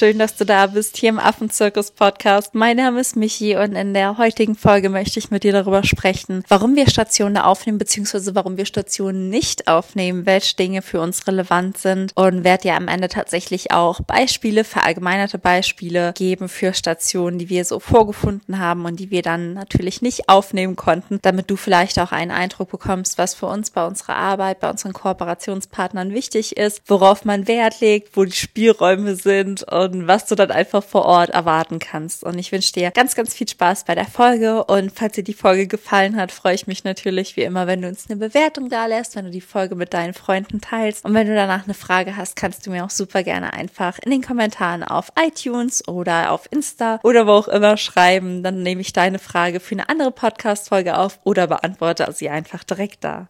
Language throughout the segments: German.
Schön, dass du da bist hier im Affenzirkus Podcast. Mein Name ist Michi und in der heutigen Folge möchte ich mit dir darüber sprechen, warum wir Stationen aufnehmen, beziehungsweise warum wir Stationen nicht aufnehmen, welche Dinge für uns relevant sind und werde dir am Ende tatsächlich auch Beispiele, verallgemeinerte Beispiele geben für Stationen, die wir so vorgefunden haben und die wir dann natürlich nicht aufnehmen konnten, damit du vielleicht auch einen Eindruck bekommst, was für uns bei unserer Arbeit, bei unseren Kooperationspartnern wichtig ist, worauf man Wert legt, wo die Spielräume sind und was du dann einfach vor Ort erwarten kannst. Und ich wünsche dir ganz, ganz viel Spaß bei der Folge. Und falls dir die Folge gefallen hat, freue ich mich natürlich wie immer, wenn du uns eine Bewertung da lässt, wenn du die Folge mit deinen Freunden teilst. Und wenn du danach eine Frage hast, kannst du mir auch super gerne einfach in den Kommentaren auf iTunes oder auf Insta oder wo auch immer schreiben. Dann nehme ich deine Frage für eine andere Podcast-Folge auf oder beantworte sie einfach direkt da.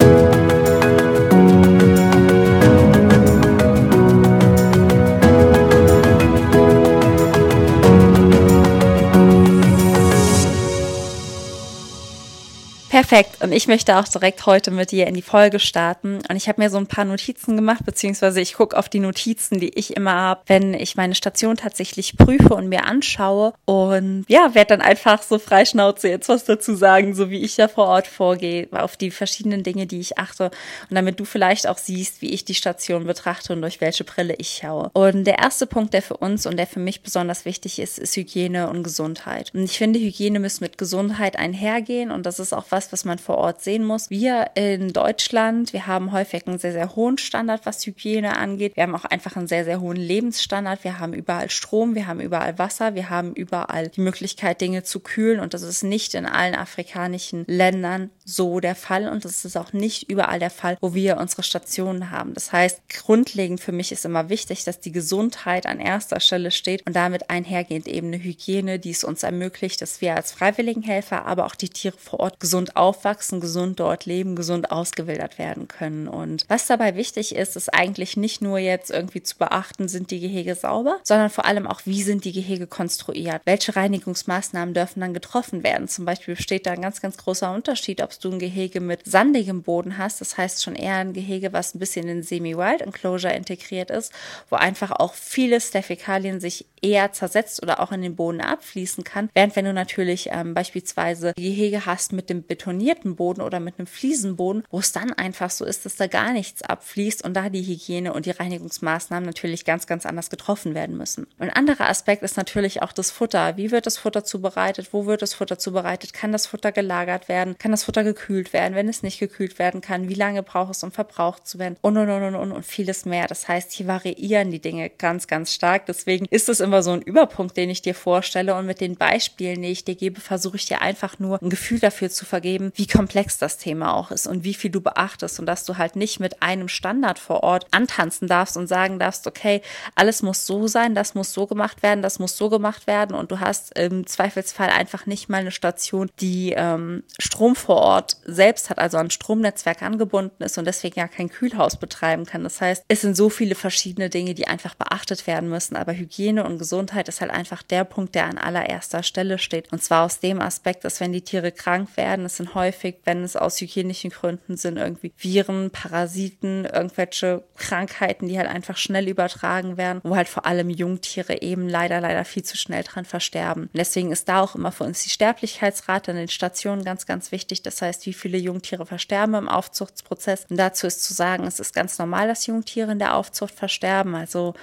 Perfekt. Und ich möchte auch direkt heute mit dir in die Folge starten. Und ich habe mir so ein paar Notizen gemacht, beziehungsweise ich gucke auf die Notizen, die ich immer habe, wenn ich meine Station tatsächlich prüfe und mir anschaue. Und ja, werde dann einfach so freischnauze jetzt was dazu sagen, so wie ich ja vor Ort vorgehe, auf die verschiedenen Dinge, die ich achte. Und damit du vielleicht auch siehst, wie ich die Station betrachte und durch welche Brille ich schaue. Und der erste Punkt, der für uns und der für mich besonders wichtig ist, ist Hygiene und Gesundheit. Und ich finde, Hygiene muss mit Gesundheit einhergehen. Und das ist auch was, was, man vor Ort sehen muss. Wir in Deutschland, wir haben häufig einen sehr, sehr hohen Standard, was Hygiene angeht. Wir haben auch einfach einen sehr, sehr hohen Lebensstandard. Wir haben überall Strom, wir haben überall Wasser, wir haben überall die Möglichkeit, Dinge zu kühlen. Und das ist nicht in allen afrikanischen Ländern so der Fall. Und das ist auch nicht überall der Fall, wo wir unsere Stationen haben. Das heißt, grundlegend für mich ist immer wichtig, dass die Gesundheit an erster Stelle steht und damit einhergehend eben eine Hygiene, die es uns ermöglicht, dass wir als Freiwilligenhelfer, aber auch die Tiere vor Ort gesund aufwachsen, gesund dort leben, gesund ausgewildert werden können. Und was dabei wichtig ist, ist eigentlich nicht nur jetzt irgendwie zu beachten, sind die Gehege sauber, sondern vor allem auch, wie sind die Gehege konstruiert? Welche Reinigungsmaßnahmen dürfen dann getroffen werden? Zum Beispiel besteht da ein ganz, ganz großer Unterschied, ob du ein Gehege mit sandigem Boden hast, das heißt schon eher ein Gehege, was ein bisschen in Semi-Wild Enclosure integriert ist, wo einfach auch vieles der Fäkalien sich eher zersetzt oder auch in den Boden abfließen kann. Während wenn du natürlich ähm, beispielsweise Gehege hast mit dem betonierten Boden oder mit einem Fliesenboden, wo es dann einfach so ist, dass da gar nichts abfließt und da die Hygiene und die Reinigungsmaßnahmen natürlich ganz, ganz anders getroffen werden müssen. Ein anderer Aspekt ist natürlich auch das Futter. Wie wird das Futter zubereitet? Wo wird das Futter zubereitet? Kann das Futter gelagert werden? Kann das Futter gekühlt werden? Wenn es nicht gekühlt werden kann, wie lange braucht es, um verbraucht zu werden? Und, und, und, und, und vieles mehr. Das heißt, hier variieren die Dinge ganz, ganz stark. Deswegen ist es immer immer so ein Überpunkt, den ich dir vorstelle und mit den Beispielen, die ich dir gebe, versuche ich dir einfach nur ein Gefühl dafür zu vergeben, wie komplex das Thema auch ist und wie viel du beachtest und dass du halt nicht mit einem Standard vor Ort antanzen darfst und sagen darfst, okay, alles muss so sein, das muss so gemacht werden, das muss so gemacht werden und du hast im Zweifelsfall einfach nicht mal eine Station, die ähm, Strom vor Ort selbst hat, also an Stromnetzwerk angebunden ist und deswegen ja kein Kühlhaus betreiben kann. Das heißt, es sind so viele verschiedene Dinge, die einfach beachtet werden müssen, aber Hygiene und Gesundheit ist halt einfach der Punkt, der an allererster Stelle steht. Und zwar aus dem Aspekt, dass wenn die Tiere krank werden, es sind häufig, wenn es aus hygienischen Gründen sind, irgendwie Viren, Parasiten, irgendwelche Krankheiten, die halt einfach schnell übertragen werden, wo halt vor allem Jungtiere eben leider, leider viel zu schnell dran versterben. Und deswegen ist da auch immer für uns die Sterblichkeitsrate in den Stationen ganz, ganz wichtig. Das heißt, wie viele Jungtiere versterben im Aufzuchtsprozess. Und dazu ist zu sagen, es ist ganz normal, dass Jungtiere in der Aufzucht versterben. Also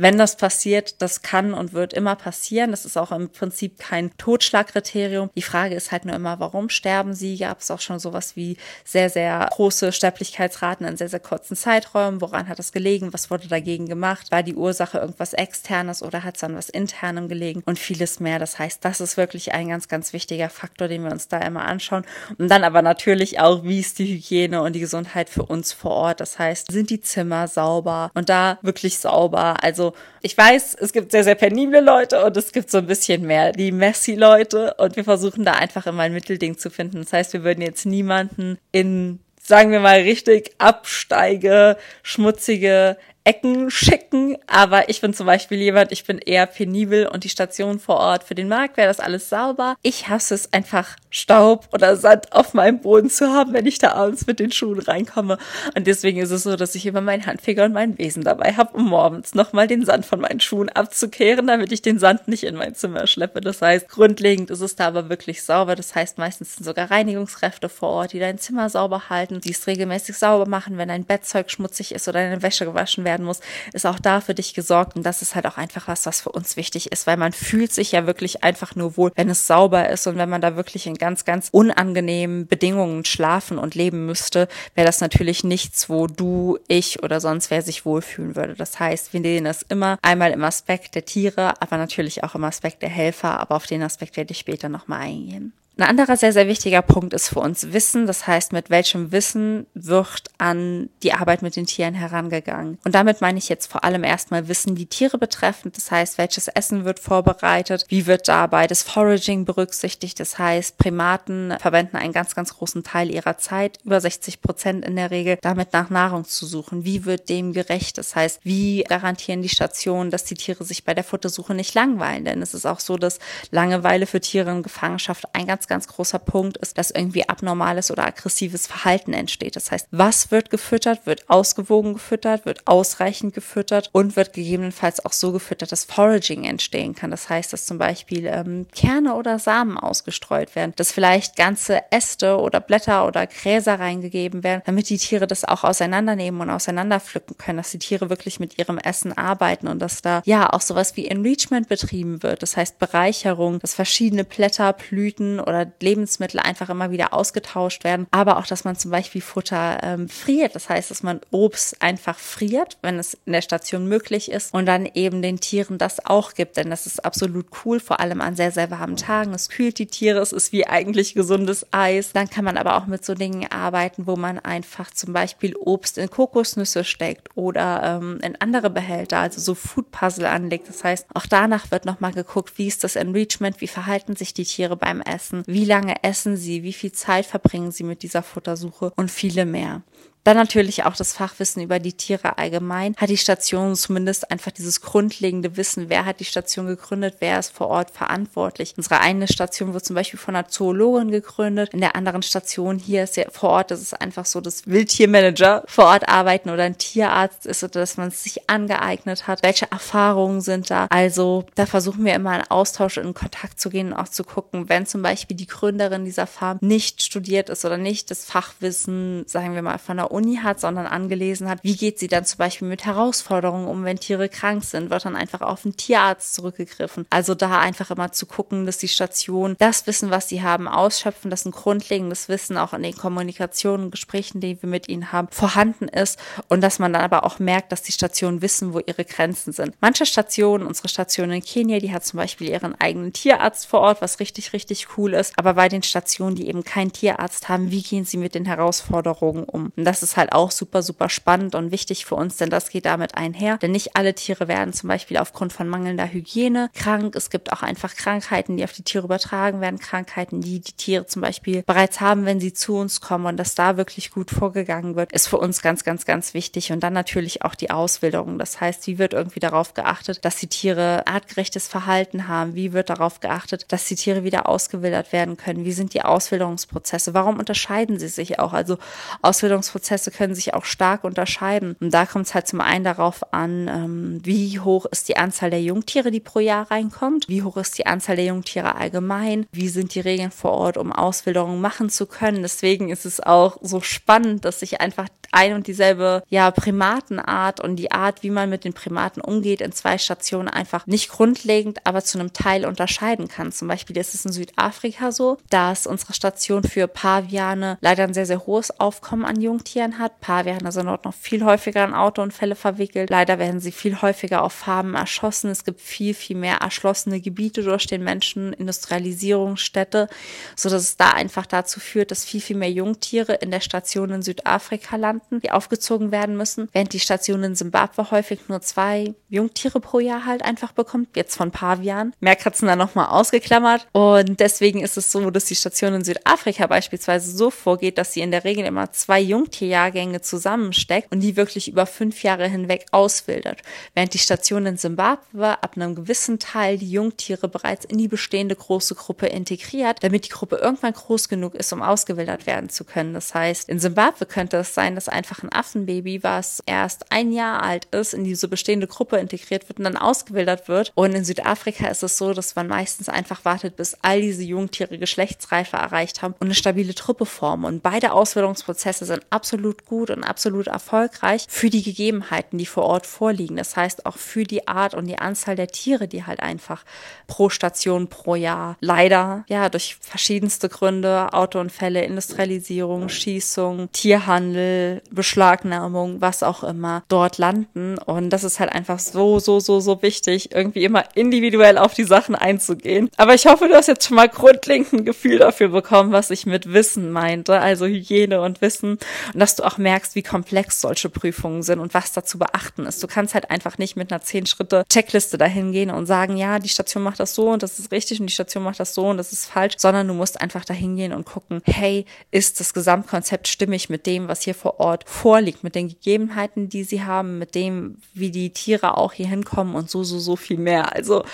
wenn das passiert, das kann und wird immer passieren. Das ist auch im Prinzip kein Totschlagkriterium. Die Frage ist halt nur immer, warum sterben sie? Gab es auch schon sowas wie sehr, sehr große Sterblichkeitsraten in sehr, sehr kurzen Zeiträumen? Woran hat das gelegen? Was wurde dagegen gemacht? War die Ursache irgendwas Externes oder hat es an was Internem gelegen? Und vieles mehr. Das heißt, das ist wirklich ein ganz, ganz wichtiger Faktor, den wir uns da immer anschauen. Und dann aber natürlich auch, wie ist die Hygiene und die Gesundheit für uns vor Ort? Das heißt, sind die Zimmer sauber und da wirklich sauber? Also ich weiß, es gibt sehr, sehr penible Leute und es gibt so ein bisschen mehr die Messi-Leute und wir versuchen da einfach immer ein Mittelding zu finden. Das heißt, wir würden jetzt niemanden in, sagen wir mal, richtig absteige, schmutzige Ecken schicken, aber ich bin zum Beispiel jemand, ich bin eher penibel und die Station vor Ort für den Markt wäre das alles sauber. Ich hasse es einfach Staub oder Sand auf meinem Boden zu haben, wenn ich da abends mit den Schuhen reinkomme. Und deswegen ist es so, dass ich immer meinen Handfeger und meinen Besen dabei habe, um morgens nochmal den Sand von meinen Schuhen abzukehren, damit ich den Sand nicht in mein Zimmer schleppe. Das heißt, grundlegend ist es da aber wirklich sauber. Das heißt, meistens sind sogar Reinigungskräfte vor Ort, die dein Zimmer sauber halten, die es regelmäßig sauber machen, wenn dein Bettzeug schmutzig ist oder deine Wäsche gewaschen werden muss, ist auch da für dich gesorgt. Und das ist halt auch einfach was, was für uns wichtig ist, weil man fühlt sich ja wirklich einfach nur wohl, wenn es sauber ist und wenn man da wirklich in ganz, ganz unangenehmen Bedingungen schlafen und leben müsste, wäre das natürlich nichts, wo du, ich oder sonst wer sich wohlfühlen würde. Das heißt, wir sehen das immer einmal im Aspekt der Tiere, aber natürlich auch im Aspekt der Helfer, aber auf den Aspekt werde ich später nochmal eingehen. Ein anderer sehr, sehr wichtiger Punkt ist für uns Wissen. Das heißt, mit welchem Wissen wird an die Arbeit mit den Tieren herangegangen. Und damit meine ich jetzt vor allem erstmal Wissen die Tiere betreffend. Das heißt, welches Essen wird vorbereitet? Wie wird dabei das Foraging berücksichtigt? Das heißt, Primaten verwenden einen ganz, ganz großen Teil ihrer Zeit, über 60 Prozent in der Regel, damit nach Nahrung zu suchen. Wie wird dem gerecht? Das heißt, wie garantieren die Stationen, dass die Tiere sich bei der Futtersuche nicht langweilen? Denn es ist auch so, dass Langeweile für Tiere in Gefangenschaft ein ganz ganz großer Punkt ist, dass irgendwie abnormales oder aggressives Verhalten entsteht. Das heißt, was wird gefüttert, wird ausgewogen gefüttert, wird ausreichend gefüttert und wird gegebenenfalls auch so gefüttert, dass Foraging entstehen kann. Das heißt, dass zum Beispiel ähm, Kerne oder Samen ausgestreut werden, dass vielleicht ganze Äste oder Blätter oder Gräser reingegeben werden, damit die Tiere das auch auseinandernehmen und auseinanderpflücken können, dass die Tiere wirklich mit ihrem Essen arbeiten und dass da ja auch sowas wie Enrichment betrieben wird. Das heißt Bereicherung, dass verschiedene Blätter, Blüten oder oder Lebensmittel einfach immer wieder ausgetauscht werden, aber auch, dass man zum Beispiel Futter ähm, friert. Das heißt, dass man Obst einfach friert, wenn es in der Station möglich ist und dann eben den Tieren das auch gibt, denn das ist absolut cool, vor allem an sehr, sehr warmen Tagen. Es kühlt die Tiere, es ist wie eigentlich gesundes Eis. Dann kann man aber auch mit so Dingen arbeiten, wo man einfach zum Beispiel Obst in Kokosnüsse steckt oder ähm, in andere Behälter, also so Food Puzzle anlegt. Das heißt, auch danach wird nochmal geguckt, wie ist das Enrichment, wie verhalten sich die Tiere beim Essen, wie lange essen sie, wie viel Zeit verbringen sie mit dieser Futtersuche und viele mehr. Dann natürlich auch das Fachwissen über die Tiere allgemein. Hat die Station zumindest einfach dieses grundlegende Wissen, wer hat die Station gegründet, wer ist vor Ort verantwortlich. Unsere eine Station wird zum Beispiel von einer Zoologin gegründet. In der anderen Station hier ist ja vor Ort, das ist einfach so, dass Wildtiermanager vor Ort arbeiten oder ein Tierarzt ist oder dass man es sich angeeignet hat. Welche Erfahrungen sind da? Also da versuchen wir immer in Austausch, in Kontakt zu gehen und auch zu gucken, wenn zum Beispiel die Gründerin dieser Farm nicht studiert ist oder nicht das Fachwissen, sagen wir mal, von der Uni hat, sondern angelesen hat, wie geht sie dann zum Beispiel mit Herausforderungen um, wenn Tiere krank sind, wird dann einfach auf den Tierarzt zurückgegriffen. Also da einfach immer zu gucken, dass die Station das Wissen, was sie haben, ausschöpfen, dass ein grundlegendes Wissen auch in den Kommunikationen, Gesprächen, die wir mit ihnen haben, vorhanden ist und dass man dann aber auch merkt, dass die Stationen wissen, wo ihre Grenzen sind. Manche Stationen, unsere Station in Kenia, die hat zum Beispiel ihren eigenen Tierarzt vor Ort, was richtig, richtig cool ist. Aber bei den Stationen, die eben keinen Tierarzt haben, wie gehen sie mit den Herausforderungen um? Und das ist ist halt auch super, super spannend und wichtig für uns, denn das geht damit einher. Denn nicht alle Tiere werden zum Beispiel aufgrund von mangelnder Hygiene krank. Es gibt auch einfach Krankheiten, die auf die Tiere übertragen werden, Krankheiten, die die Tiere zum Beispiel bereits haben, wenn sie zu uns kommen und dass da wirklich gut vorgegangen wird, ist für uns ganz, ganz, ganz wichtig. Und dann natürlich auch die Auswilderung. Das heißt, wie wird irgendwie darauf geachtet, dass die Tiere artgerechtes Verhalten haben? Wie wird darauf geachtet, dass die Tiere wieder ausgewildert werden können? Wie sind die Auswilderungsprozesse? Warum unterscheiden sie sich auch? Also Auswilderungsprozesse Prozesse können sich auch stark unterscheiden. Und da kommt es halt zum einen darauf an, ähm, wie hoch ist die Anzahl der Jungtiere, die pro Jahr reinkommt, wie hoch ist die Anzahl der Jungtiere allgemein, wie sind die Regeln vor Ort, um Auswilderung machen zu können. Deswegen ist es auch so spannend, dass sich einfach ein und dieselbe ja Primatenart und die Art, wie man mit den Primaten umgeht, in zwei Stationen einfach nicht grundlegend, aber zu einem Teil unterscheiden kann. Zum Beispiel ist es in Südafrika so, dass unsere Station für Paviane leider ein sehr, sehr hohes Aufkommen an Jungtieren Tieren hat. Paviane sind dort noch viel häufiger in Autounfälle verwickelt. Leider werden sie viel häufiger auf Farben erschossen. Es gibt viel, viel mehr erschlossene Gebiete durch den Menschen, Industrialisierungsstädte, so dass es da einfach dazu führt, dass viel, viel mehr Jungtiere in der Station in Südafrika landen, die aufgezogen werden müssen, während die Station in Simbabwe häufig nur zwei Jungtiere pro Jahr halt einfach bekommt, jetzt von Pavian. Meerkatzen dann nochmal ausgeklammert. Und deswegen ist es so, dass die Station in Südafrika beispielsweise so vorgeht, dass sie in der Regel immer zwei Jungtiere Jahrgänge zusammensteckt und die wirklich über fünf Jahre hinweg auswildert. Während die Station in Simbabwe ab einem gewissen Teil die Jungtiere bereits in die bestehende große Gruppe integriert, damit die Gruppe irgendwann groß genug ist, um ausgewildert werden zu können. Das heißt, in Simbabwe könnte es sein, dass einfach ein Affenbaby, was erst ein Jahr alt ist, in diese bestehende Gruppe integriert wird und dann ausgewildert wird. Und in Südafrika ist es so, dass man meistens einfach wartet, bis all diese Jungtiere Geschlechtsreife erreicht haben und eine stabile Truppe formen. Und beide Ausbildungsprozesse sind absolut gut und absolut erfolgreich für die Gegebenheiten, die vor Ort vorliegen. Das heißt auch für die Art und die Anzahl der Tiere, die halt einfach pro Station pro Jahr leider ja durch verschiedenste Gründe, Autounfälle, Industrialisierung, Schießung, Tierhandel, Beschlagnahmung, was auch immer dort landen. Und das ist halt einfach so, so, so, so wichtig, irgendwie immer individuell auf die Sachen einzugehen. Aber ich hoffe, du hast jetzt schon mal grundlegend ein Gefühl dafür bekommen, was ich mit Wissen meinte, also Hygiene und Wissen. Und dass du auch merkst, wie komplex solche Prüfungen sind und was da zu beachten ist. Du kannst halt einfach nicht mit einer zehn Schritte Checkliste dahin gehen und sagen, ja, die Station macht das so und das ist richtig und die Station macht das so und das ist falsch, sondern du musst einfach dahin gehen und gucken, hey, ist das Gesamtkonzept stimmig mit dem, was hier vor Ort vorliegt, mit den Gegebenheiten, die sie haben, mit dem, wie die Tiere auch hier hinkommen und so, so, so viel mehr. Also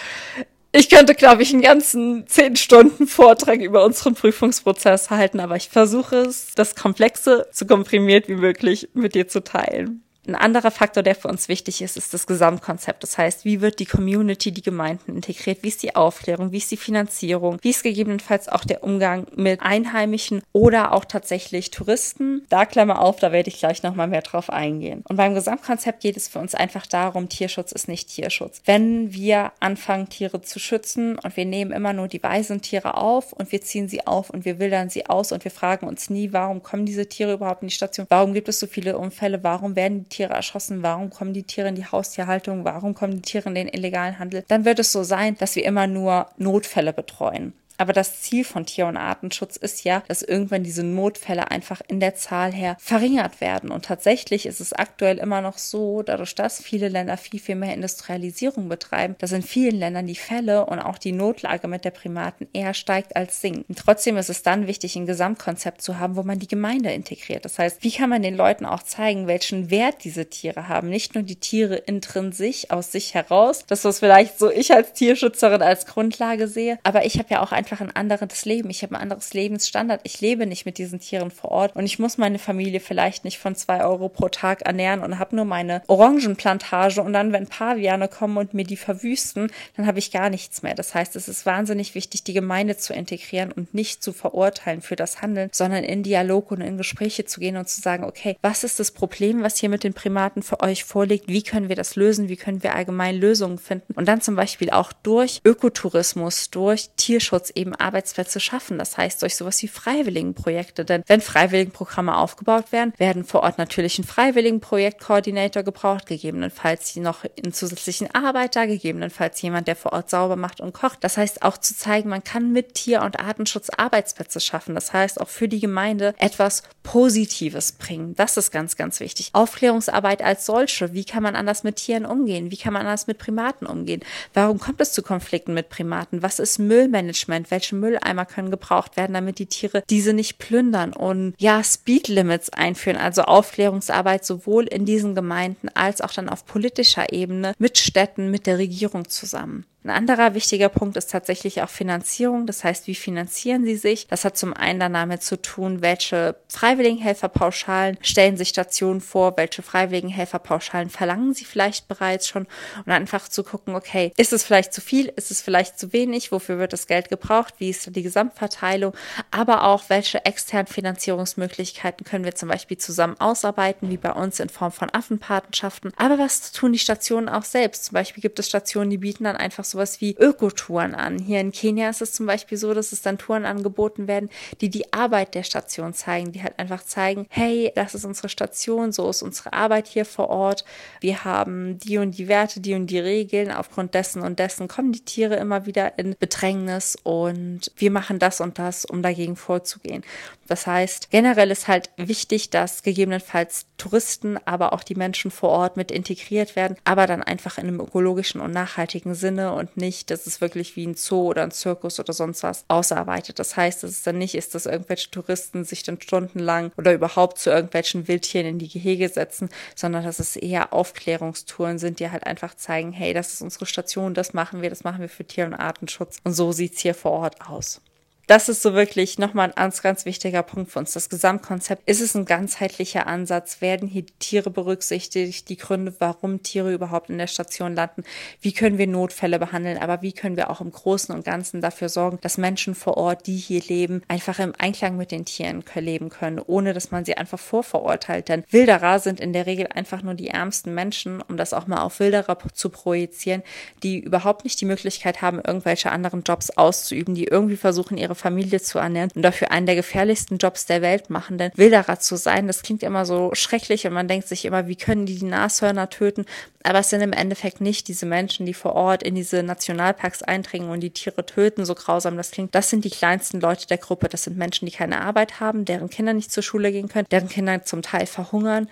ich könnte, glaube ich, einen ganzen zehn Stunden Vortrag über unseren Prüfungsprozess halten, aber ich versuche es, das Komplexe so komprimiert wie möglich mit dir zu teilen. Ein anderer Faktor, der für uns wichtig ist, ist das Gesamtkonzept. Das heißt, wie wird die Community, die Gemeinden integriert? Wie ist die Aufklärung? Wie ist die Finanzierung? Wie ist gegebenenfalls auch der Umgang mit Einheimischen oder auch tatsächlich Touristen? Da Klammer auf, da werde ich gleich nochmal mehr drauf eingehen. Und beim Gesamtkonzept geht es für uns einfach darum, Tierschutz ist nicht Tierschutz. Wenn wir anfangen, Tiere zu schützen und wir nehmen immer nur die weisen Tiere auf und wir ziehen sie auf und wir wildern sie aus und wir fragen uns nie, warum kommen diese Tiere überhaupt in die Station? Warum gibt es so viele Unfälle? Warum werden Tiere erschossen, warum kommen die Tiere in die Haustierhaltung, warum kommen die Tiere in den illegalen Handel, dann wird es so sein, dass wir immer nur Notfälle betreuen. Aber das Ziel von Tier- und Artenschutz ist ja, dass irgendwann diese Notfälle einfach in der Zahl her verringert werden. Und tatsächlich ist es aktuell immer noch so, dadurch, dass viele Länder viel, viel mehr Industrialisierung betreiben, dass in vielen Ländern die Fälle und auch die Notlage mit der Primaten eher steigt als sinkt. Und trotzdem ist es dann wichtig, ein Gesamtkonzept zu haben, wo man die Gemeinde integriert. Das heißt, wie kann man den Leuten auch zeigen, welchen Wert diese Tiere haben? Nicht nur die Tiere intrinsisch aus sich heraus, das was vielleicht so ich als Tierschützerin als Grundlage sehe, aber ich habe ja auch ein einfach ein anderes Leben. Ich habe ein anderes Lebensstandard. Ich lebe nicht mit diesen Tieren vor Ort und ich muss meine Familie vielleicht nicht von zwei Euro pro Tag ernähren und habe nur meine Orangenplantage und dann, wenn Paviane kommen und mir die verwüsten, dann habe ich gar nichts mehr. Das heißt, es ist wahnsinnig wichtig, die Gemeinde zu integrieren und nicht zu verurteilen für das Handeln, sondern in Dialog und in Gespräche zu gehen und zu sagen, okay, was ist das Problem, was hier mit den Primaten für euch vorliegt? Wie können wir das lösen? Wie können wir allgemein Lösungen finden? Und dann zum Beispiel auch durch Ökotourismus, durch Tierschutz eben Arbeitsplätze schaffen. Das heißt durch sowas wie Freiwilligenprojekte. Denn wenn Freiwilligenprogramme aufgebaut werden, werden vor Ort natürlich ein Freiwilligenprojektkoordinator gebraucht, gegebenenfalls noch einen zusätzlichen Arbeiter, gegebenenfalls jemand, der vor Ort sauber macht und kocht. Das heißt auch zu zeigen, man kann mit Tier- und Artenschutz Arbeitsplätze schaffen. Das heißt auch für die Gemeinde etwas Positives bringen. Das ist ganz, ganz wichtig. Aufklärungsarbeit als solche. Wie kann man anders mit Tieren umgehen? Wie kann man anders mit Primaten umgehen? Warum kommt es zu Konflikten mit Primaten? Was ist Müllmanagement? Sind, welche Mülleimer können gebraucht werden, damit die Tiere diese nicht plündern und ja, Speedlimits einführen, also Aufklärungsarbeit sowohl in diesen Gemeinden als auch dann auf politischer Ebene mit Städten, mit der Regierung zusammen. Ein anderer wichtiger Punkt ist tatsächlich auch Finanzierung. Das heißt, wie finanzieren sie sich? Das hat zum einen damit zu tun, welche Freiwilligenhelferpauschalen stellen sich Stationen vor, welche Freiwilligenhelferpauschalen verlangen sie vielleicht bereits schon und einfach zu gucken, okay, ist es vielleicht zu viel, ist es vielleicht zu wenig, wofür wird das Geld gebraucht, wie ist die Gesamtverteilung, aber auch welche externen Finanzierungsmöglichkeiten können wir zum Beispiel zusammen ausarbeiten, wie bei uns in Form von Affenpatenschaften. Aber was tun die Stationen auch selbst? Zum Beispiel gibt es Stationen, die bieten dann einfach so sowas wie Ökotouren an. Hier in Kenia ist es zum Beispiel so, dass es dann Touren angeboten werden, die die Arbeit der Station zeigen, die halt einfach zeigen, hey, das ist unsere Station, so ist unsere Arbeit hier vor Ort. Wir haben die und die Werte, die und die Regeln. Aufgrund dessen und dessen kommen die Tiere immer wieder in Bedrängnis und wir machen das und das, um dagegen vorzugehen. Das heißt, generell ist halt wichtig, dass gegebenenfalls Touristen, aber auch die Menschen vor Ort mit integriert werden, aber dann einfach in einem ökologischen und nachhaltigen Sinne und und nicht, dass es wirklich wie ein Zoo oder ein Zirkus oder sonst was ausarbeitet. Das heißt, dass es dann nicht ist, dass irgendwelche Touristen sich dann stundenlang oder überhaupt zu irgendwelchen Wildtieren in die Gehege setzen, sondern dass es eher Aufklärungstouren sind, die halt einfach zeigen, hey, das ist unsere Station, das machen wir, das machen wir für Tier- und Artenschutz. Und so sieht es hier vor Ort aus das ist so wirklich nochmal ein ganz, ganz wichtiger Punkt für uns. Das Gesamtkonzept, ist es ein ganzheitlicher Ansatz? Werden hier Tiere berücksichtigt? Die Gründe, warum Tiere überhaupt in der Station landen? Wie können wir Notfälle behandeln? Aber wie können wir auch im Großen und Ganzen dafür sorgen, dass Menschen vor Ort, die hier leben, einfach im Einklang mit den Tieren leben können, ohne dass man sie einfach vorverurteilt? Denn Wilderer sind in der Regel einfach nur die ärmsten Menschen, um das auch mal auf Wilderer zu projizieren, die überhaupt nicht die Möglichkeit haben, irgendwelche anderen Jobs auszuüben, die irgendwie versuchen, ihre ihre Familie zu ernähren und dafür einen der gefährlichsten Jobs der Welt machen. Denn Wilderer zu sein, das klingt immer so schrecklich und man denkt sich immer, wie können die die Nashörner töten? Aber es sind im Endeffekt nicht diese Menschen, die vor Ort in diese Nationalparks eindringen und die Tiere töten, so grausam das klingt. Das sind die kleinsten Leute der Gruppe. Das sind Menschen, die keine Arbeit haben, deren Kinder nicht zur Schule gehen können, deren Kinder zum Teil verhungern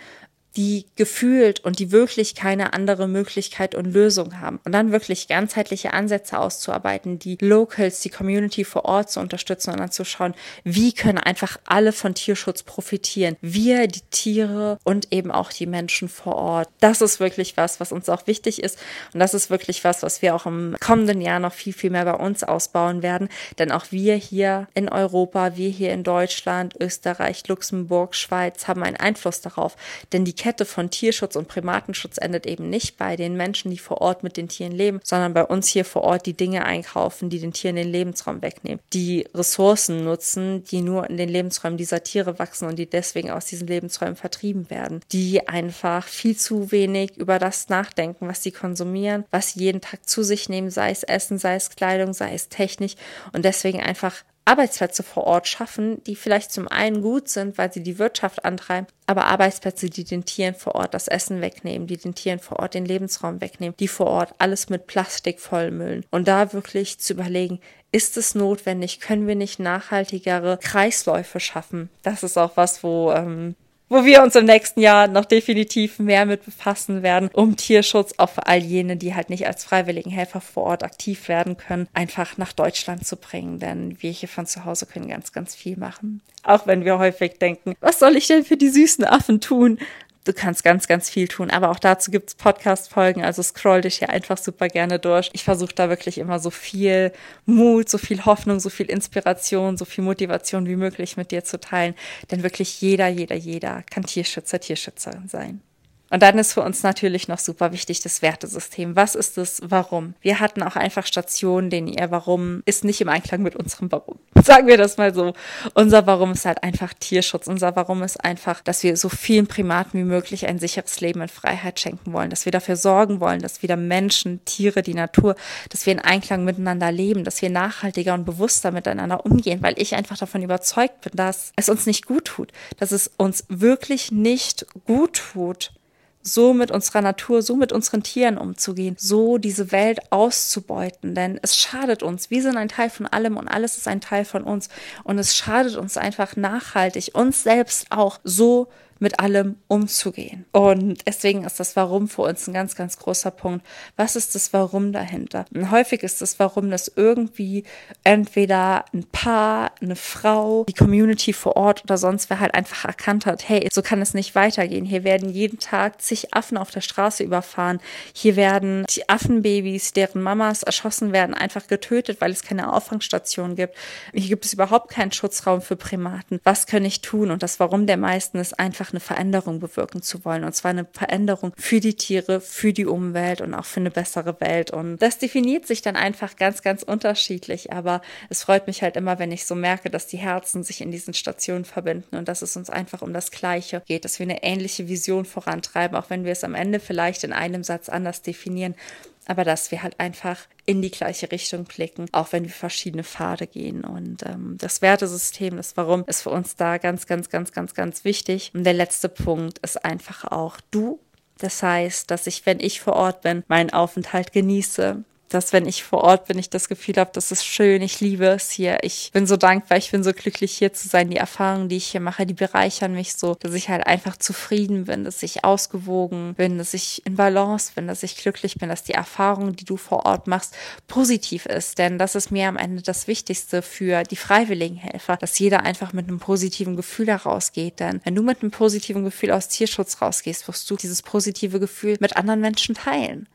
die gefühlt und die wirklich keine andere Möglichkeit und Lösung haben. Und dann wirklich ganzheitliche Ansätze auszuarbeiten, die Locals, die Community vor Ort zu unterstützen und dann zu schauen, wie können einfach alle von Tierschutz profitieren. Wir, die Tiere und eben auch die Menschen vor Ort. Das ist wirklich was, was uns auch wichtig ist. Und das ist wirklich was, was wir auch im kommenden Jahr noch viel, viel mehr bei uns ausbauen werden. Denn auch wir hier in Europa, wir hier in Deutschland, Österreich, Luxemburg, Schweiz haben einen Einfluss darauf. Denn die Kette von Tierschutz und Primatenschutz endet eben nicht bei den Menschen, die vor Ort mit den Tieren leben, sondern bei uns hier vor Ort die Dinge einkaufen, die den Tieren den Lebensraum wegnehmen, die Ressourcen nutzen, die nur in den Lebensräumen dieser Tiere wachsen und die deswegen aus diesen Lebensräumen vertrieben werden, die einfach viel zu wenig über das nachdenken, was sie konsumieren, was sie jeden Tag zu sich nehmen, sei es Essen, sei es Kleidung, sei es Technik und deswegen einfach Arbeitsplätze vor Ort schaffen, die vielleicht zum einen gut sind, weil sie die Wirtschaft antreiben, aber Arbeitsplätze, die den Tieren vor Ort das Essen wegnehmen, die den Tieren vor Ort den Lebensraum wegnehmen, die vor Ort alles mit Plastik vollmüllen. Und da wirklich zu überlegen, ist es notwendig? Können wir nicht nachhaltigere Kreisläufe schaffen? Das ist auch was, wo ähm, wo wir uns im nächsten Jahr noch definitiv mehr mit befassen werden, um Tierschutz auch für all jene, die halt nicht als freiwilligen Helfer vor Ort aktiv werden können, einfach nach Deutschland zu bringen. Denn wir hier von zu Hause können ganz, ganz viel machen. Auch wenn wir häufig denken, was soll ich denn für die süßen Affen tun? Du kannst ganz, ganz viel tun. Aber auch dazu gibt's Podcast-Folgen, also scroll dich hier einfach super gerne durch. Ich versuche da wirklich immer so viel Mut, so viel Hoffnung, so viel Inspiration, so viel Motivation wie möglich mit dir zu teilen. Denn wirklich jeder, jeder, jeder kann Tierschützer, Tierschützerin sein. Und dann ist für uns natürlich noch super wichtig das Wertesystem. Was ist das Warum? Wir hatten auch einfach Stationen, denen ihr Warum ist nicht im Einklang mit unserem Warum. Sagen wir das mal so. Unser Warum ist halt einfach Tierschutz. Unser Warum ist einfach, dass wir so vielen Primaten wie möglich ein sicheres Leben in Freiheit schenken wollen, dass wir dafür sorgen wollen, dass wieder Menschen, Tiere, die Natur, dass wir in Einklang miteinander leben, dass wir nachhaltiger und bewusster miteinander umgehen, weil ich einfach davon überzeugt bin, dass es uns nicht gut tut, dass es uns wirklich nicht gut tut, so mit unserer Natur, so mit unseren Tieren umzugehen, so diese Welt auszubeuten, denn es schadet uns. Wir sind ein Teil von allem und alles ist ein Teil von uns und es schadet uns einfach nachhaltig, uns selbst auch so mit allem umzugehen. Und deswegen ist das Warum für uns ein ganz, ganz großer Punkt. Was ist das Warum dahinter? Und häufig ist das Warum, dass irgendwie entweder ein Paar, eine Frau, die Community vor Ort oder sonst wer halt einfach erkannt hat, hey, so kann es nicht weitergehen. Hier werden jeden Tag zig Affen auf der Straße überfahren. Hier werden die Affenbabys, deren Mamas erschossen werden, einfach getötet, weil es keine Auffangstation gibt. Hier gibt es überhaupt keinen Schutzraum für Primaten. Was kann ich tun? Und das Warum der meisten ist einfach eine Veränderung bewirken zu wollen. Und zwar eine Veränderung für die Tiere, für die Umwelt und auch für eine bessere Welt. Und das definiert sich dann einfach ganz, ganz unterschiedlich. Aber es freut mich halt immer, wenn ich so merke, dass die Herzen sich in diesen Stationen verbinden und dass es uns einfach um das Gleiche geht, dass wir eine ähnliche Vision vorantreiben, auch wenn wir es am Ende vielleicht in einem Satz anders definieren aber dass wir halt einfach in die gleiche Richtung blicken, auch wenn wir verschiedene Pfade gehen. Und ähm, das Wertesystem, das Warum, ist für uns da ganz, ganz, ganz, ganz, ganz wichtig. Und der letzte Punkt ist einfach auch du. Das heißt, dass ich, wenn ich vor Ort bin, meinen Aufenthalt genieße, dass wenn ich vor Ort bin, ich das Gefühl habe, das ist schön, ich liebe es hier, ich bin so dankbar, ich bin so glücklich hier zu sein, die Erfahrungen, die ich hier mache, die bereichern mich so, dass ich halt einfach zufrieden bin, dass ich ausgewogen bin, dass ich in Balance bin, dass ich glücklich bin, dass die Erfahrung, die du vor Ort machst, positiv ist, denn das ist mir am Ende das Wichtigste für die freiwilligen Helfer, dass jeder einfach mit einem positiven Gefühl herausgeht, denn wenn du mit einem positiven Gefühl aus Tierschutz rausgehst, wirst du dieses positive Gefühl mit anderen Menschen teilen.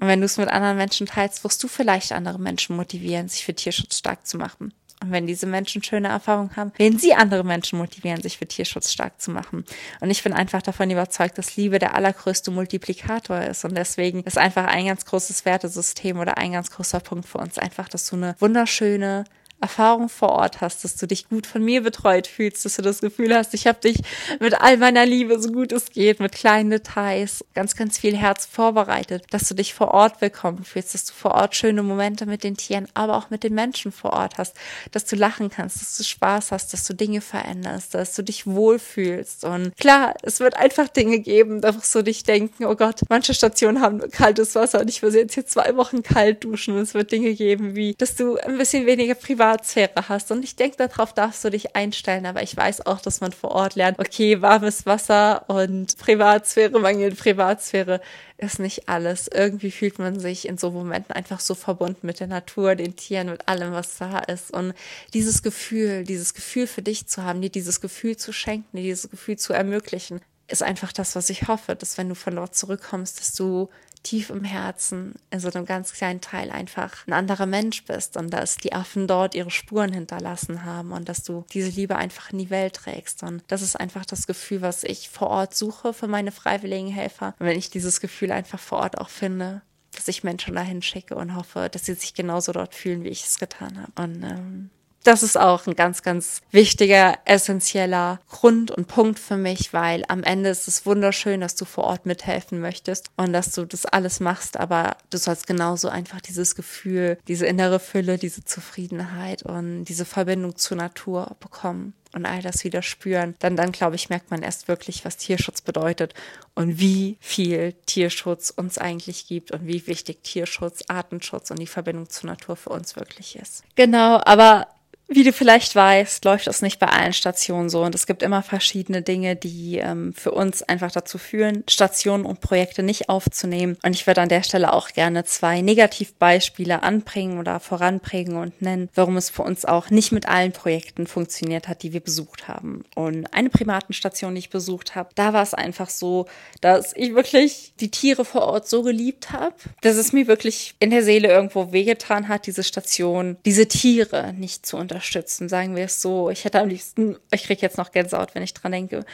Und wenn du es mit anderen Menschen teilst, wirst du vielleicht andere Menschen motivieren, sich für Tierschutz stark zu machen. Und wenn diese Menschen schöne Erfahrungen haben, werden sie andere Menschen motivieren, sich für Tierschutz stark zu machen. Und ich bin einfach davon überzeugt, dass Liebe der allergrößte Multiplikator ist. Und deswegen ist einfach ein ganz großes Wertesystem oder ein ganz großer Punkt für uns einfach, dass du eine wunderschöne, Erfahrung vor Ort hast, dass du dich gut von mir betreut fühlst, dass du das Gefühl hast, ich habe dich mit all meiner Liebe, so gut es geht, mit kleinen Details, ganz, ganz viel Herz vorbereitet, dass du dich vor Ort willkommen fühlst, dass du vor Ort schöne Momente mit den Tieren, aber auch mit den Menschen vor Ort hast, dass du lachen kannst, dass du Spaß hast, dass du Dinge veränderst, dass du dich wohlfühlst. Und klar, es wird einfach Dinge geben, da wirst du dich denken, oh Gott, manche Stationen haben kaltes Wasser und ich will jetzt hier zwei Wochen kalt duschen. Und es wird Dinge geben, wie, dass du ein bisschen weniger privat Privatsphäre hast. Und ich denke, darauf darfst du dich einstellen. Aber ich weiß auch, dass man vor Ort lernt, okay, warmes Wasser und Privatsphäre, mangelnde Privatsphäre ist nicht alles. Irgendwie fühlt man sich in so Momenten einfach so verbunden mit der Natur, den Tieren, mit allem, was da ist. Und dieses Gefühl, dieses Gefühl für dich zu haben, dir dieses Gefühl zu schenken, dir dieses Gefühl zu ermöglichen, ist einfach das, was ich hoffe, dass wenn du von dort zurückkommst, dass du tief im Herzen, in so einem ganz kleinen Teil einfach ein anderer Mensch bist und dass die Affen dort ihre Spuren hinterlassen haben und dass du diese Liebe einfach in die Welt trägst. Und das ist einfach das Gefühl, was ich vor Ort suche für meine freiwilligen Helfer. Und wenn ich dieses Gefühl einfach vor Ort auch finde, dass ich Menschen dahin schicke und hoffe, dass sie sich genauso dort fühlen, wie ich es getan habe. Und ähm, das ist auch ein ganz, ganz wichtiger, essentieller Grund und Punkt für mich, weil am Ende ist es wunderschön, dass du vor Ort mithelfen möchtest und dass du das alles machst, aber du sollst genauso einfach dieses Gefühl, diese innere Fülle, diese Zufriedenheit und diese Verbindung zur Natur bekommen und all das wieder spüren, dann, dann glaube ich, merkt man erst wirklich, was Tierschutz bedeutet und wie viel Tierschutz uns eigentlich gibt und wie wichtig Tierschutz, Artenschutz und die Verbindung zur Natur für uns wirklich ist. Genau, aber wie du vielleicht weißt, läuft das nicht bei allen Stationen so und es gibt immer verschiedene Dinge, die ähm, für uns einfach dazu führen, Stationen und Projekte nicht aufzunehmen. Und ich würde an der Stelle auch gerne zwei Negativbeispiele anbringen oder voranbringen und nennen, warum es für uns auch nicht mit allen Projekten funktioniert hat, die wir besucht haben. Und eine Primatenstation, die ich besucht habe, da war es einfach so, dass ich wirklich die Tiere vor Ort so geliebt habe, dass es mir wirklich in der Seele irgendwo wehgetan hat, diese Station, diese Tiere nicht zu unterstützen unterstützen, sagen wir es so. Ich hätte am liebsten, ich kriege jetzt noch Gänsehaut, wenn ich dran denke.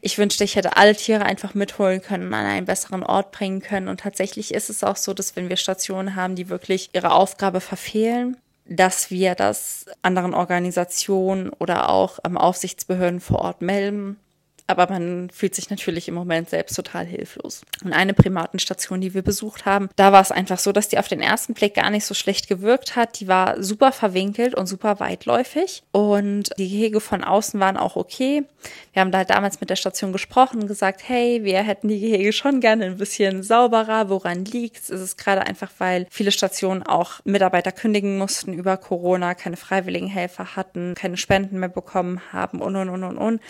Ich wünschte, ich hätte alle Tiere einfach mitholen können, an einen besseren Ort bringen können. Und tatsächlich ist es auch so, dass wenn wir Stationen haben, die wirklich ihre Aufgabe verfehlen, dass wir das anderen Organisationen oder auch am Aufsichtsbehörden vor Ort melden aber man fühlt sich natürlich im Moment selbst total hilflos. Und eine Primatenstation, die wir besucht haben, da war es einfach so, dass die auf den ersten Blick gar nicht so schlecht gewirkt hat. Die war super verwinkelt und super weitläufig und die Gehege von außen waren auch okay. Wir haben da damals mit der Station gesprochen und gesagt, hey, wir hätten die Gehege schon gerne ein bisschen sauberer. Woran liegt's? Ist es gerade einfach, weil viele Stationen auch Mitarbeiter kündigen mussten über Corona, keine freiwilligen Helfer hatten, keine Spenden mehr bekommen haben und, und, und, und, und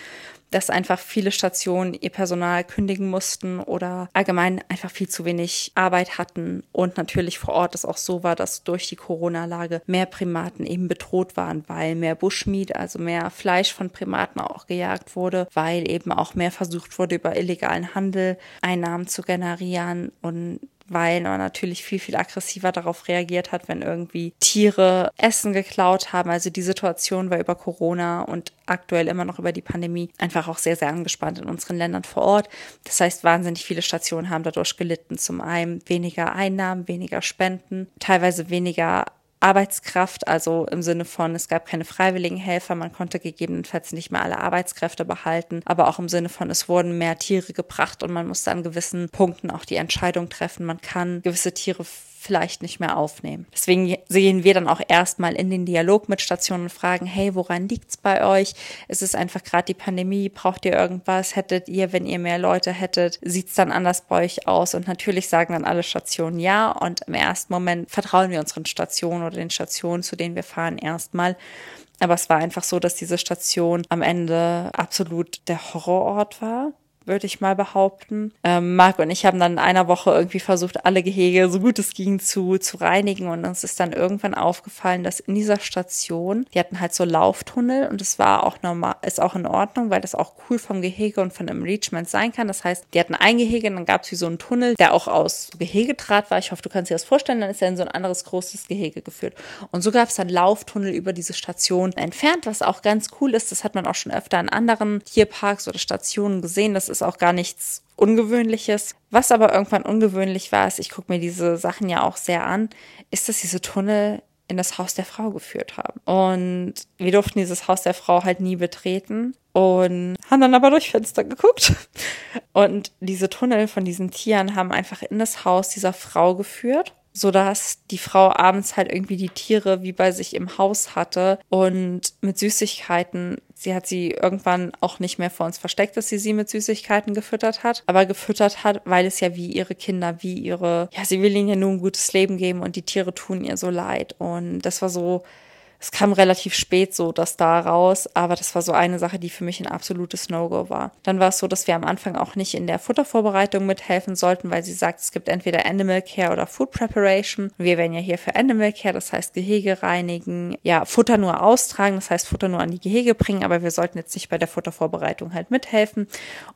dass einfach viele Stationen ihr Personal kündigen mussten oder allgemein einfach viel zu wenig Arbeit hatten. Und natürlich vor Ort es auch so war, dass durch die Corona-Lage mehr Primaten eben bedroht waren, weil mehr Bushmeat, also mehr Fleisch von Primaten auch gejagt wurde, weil eben auch mehr versucht wurde, über illegalen Handel Einnahmen zu generieren und weil man natürlich viel, viel aggressiver darauf reagiert hat, wenn irgendwie Tiere Essen geklaut haben. Also die Situation war über Corona und aktuell immer noch über die Pandemie einfach auch sehr, sehr angespannt in unseren Ländern vor Ort. Das heißt, wahnsinnig viele Stationen haben dadurch gelitten. Zum einen weniger Einnahmen, weniger Spenden, teilweise weniger Arbeitskraft, also im Sinne von, es gab keine freiwilligen Helfer, man konnte gegebenenfalls nicht mehr alle Arbeitskräfte behalten, aber auch im Sinne von, es wurden mehr Tiere gebracht und man musste an gewissen Punkten auch die Entscheidung treffen, man kann gewisse Tiere vielleicht nicht mehr aufnehmen. Deswegen sehen wir dann auch erstmal in den Dialog mit Stationen und fragen, hey, woran liegt's bei euch? Ist es einfach gerade die Pandemie? Braucht ihr irgendwas? Hättet ihr, wenn ihr mehr Leute hättet, sieht's dann anders bei euch aus? Und natürlich sagen dann alle Stationen ja. Und im ersten Moment vertrauen wir unseren Stationen oder den Stationen, zu denen wir fahren, erstmal. Aber es war einfach so, dass diese Station am Ende absolut der Horrorort war würde ich mal behaupten. Ähm, Marc und ich haben dann in einer Woche irgendwie versucht, alle Gehege so gut es ging zu, zu reinigen und uns ist dann irgendwann aufgefallen, dass in dieser Station, die hatten halt so Lauftunnel und es war auch normal, ist auch in Ordnung, weil das auch cool vom Gehege und von dem Reachment sein kann. Das heißt, die hatten ein Gehege und dann gab es wie so einen Tunnel, der auch aus Gehegedraht war. Ich hoffe, du kannst dir das vorstellen. Dann ist er in so ein anderes großes Gehege geführt. Und so gab es dann Lauftunnel über diese Station entfernt, was auch ganz cool ist. Das hat man auch schon öfter in anderen Tierparks oder Stationen gesehen. Das ist ist auch gar nichts Ungewöhnliches. Was aber irgendwann ungewöhnlich war, ist, ich gucke mir diese Sachen ja auch sehr an, ist, dass diese Tunnel in das Haus der Frau geführt haben. Und wir durften dieses Haus der Frau halt nie betreten und haben dann aber durch Fenster geguckt. Und diese Tunnel von diesen Tieren haben einfach in das Haus dieser Frau geführt so dass die Frau abends halt irgendwie die Tiere wie bei sich im Haus hatte und mit Süßigkeiten. Sie hat sie irgendwann auch nicht mehr vor uns versteckt, dass sie sie mit Süßigkeiten gefüttert hat, aber gefüttert hat, weil es ja wie ihre Kinder, wie ihre, ja, sie will ihnen ja nur ein gutes Leben geben und die Tiere tun ihr so leid. Und das war so, es kam relativ spät so das da raus, aber das war so eine Sache, die für mich ein absolutes No-Go war. Dann war es so, dass wir am Anfang auch nicht in der Futtervorbereitung mithelfen sollten, weil sie sagt, es gibt entweder Animal Care oder Food Preparation. Wir wären ja hier für Animal Care, das heißt Gehege reinigen, ja, Futter nur austragen, das heißt Futter nur an die Gehege bringen, aber wir sollten jetzt nicht bei der Futtervorbereitung halt mithelfen.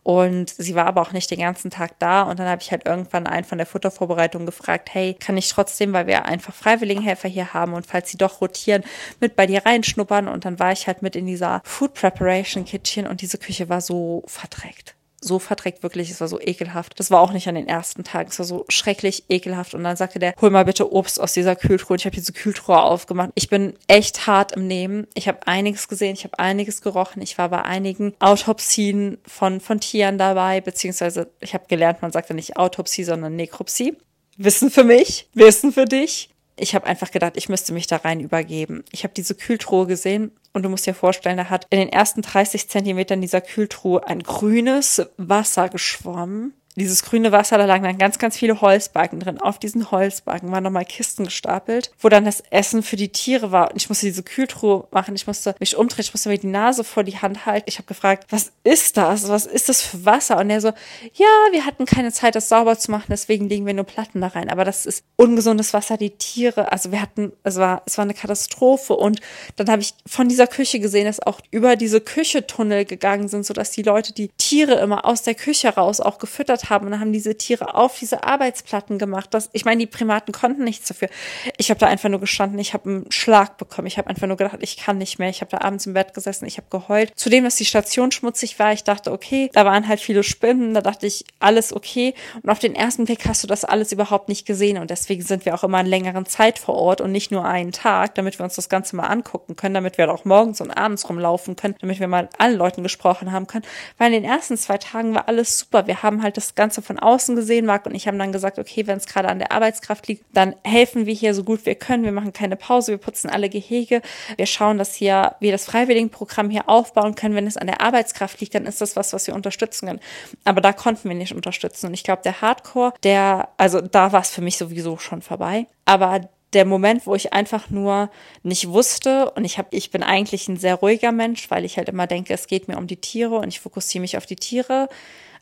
Und sie war aber auch nicht den ganzen Tag da und dann habe ich halt irgendwann einen von der Futtervorbereitung gefragt, hey, kann ich trotzdem, weil wir einfach Freiwilligenhelfer hier haben und falls sie doch rotieren, mit bei dir reinschnuppern und dann war ich halt mit in dieser Food Preparation Kitchen und diese Küche war so verdreckt so verdreckt wirklich, es war so ekelhaft. Das war auch nicht an den ersten Tagen, es war so schrecklich ekelhaft. Und dann sagte der, hol mal bitte Obst aus dieser Kühltruhe. Und ich habe diese Kühltruhe aufgemacht. Ich bin echt hart im Nehmen. Ich habe einiges gesehen, ich habe einiges gerochen. Ich war bei einigen Autopsien von, von Tieren dabei, beziehungsweise ich habe gelernt, man sagt ja nicht Autopsie, sondern Nekropsie. Wissen für mich, Wissen für dich ich habe einfach gedacht, ich müsste mich da rein übergeben. Ich habe diese Kühltruhe gesehen und du musst dir vorstellen, da hat in den ersten 30 Zentimetern dieser Kühltruhe ein grünes Wasser geschwommen dieses grüne Wasser, da lagen dann ganz, ganz viele Holzbalken drin. Auf diesen Holzbalken waren nochmal Kisten gestapelt, wo dann das Essen für die Tiere war. Und ich musste diese Kühltruhe machen, ich musste mich umdrehen, ich musste mir die Nase vor die Hand halten. Ich habe gefragt, was ist das? Was ist das für Wasser? Und er so, ja, wir hatten keine Zeit, das sauber zu machen, deswegen legen wir nur Platten da rein. Aber das ist ungesundes Wasser, die Tiere, also wir hatten, es war, es war eine Katastrophe. Und dann habe ich von dieser Küche gesehen, dass auch über diese Küche Tunnel gegangen sind, sodass die Leute die Tiere immer aus der Küche raus auch gefüttert haben und haben diese Tiere auf diese Arbeitsplatten gemacht. Das, ich meine, die Primaten konnten nichts dafür. Ich habe da einfach nur gestanden, ich habe einen Schlag bekommen. Ich habe einfach nur gedacht, ich kann nicht mehr. Ich habe da abends im Bett gesessen, ich habe geheult. Zudem, dass die Station schmutzig war, ich dachte, okay, da waren halt viele Spinnen, da dachte ich, alles okay. Und auf den ersten Blick hast du das alles überhaupt nicht gesehen und deswegen sind wir auch immer in längeren Zeit vor Ort und nicht nur einen Tag, damit wir uns das Ganze mal angucken können, damit wir auch morgens und abends rumlaufen können, damit wir mal allen Leuten gesprochen haben können. Weil in den ersten zwei Tagen war alles super. Wir haben halt das Ganze von außen gesehen, Marc und ich haben dann gesagt, okay, wenn es gerade an der Arbeitskraft liegt, dann helfen wir hier so gut wir können. Wir machen keine Pause, wir putzen alle Gehege. Wir schauen, dass hier wir das Freiwilligenprogramm hier aufbauen können. Wenn es an der Arbeitskraft liegt, dann ist das was, was wir unterstützen können. Aber da konnten wir nicht unterstützen. Und ich glaube, der Hardcore, der, also da war es für mich sowieso schon vorbei. Aber der Moment, wo ich einfach nur nicht wusste und ich habe, ich bin eigentlich ein sehr ruhiger Mensch, weil ich halt immer denke, es geht mir um die Tiere und ich fokussiere mich auf die Tiere.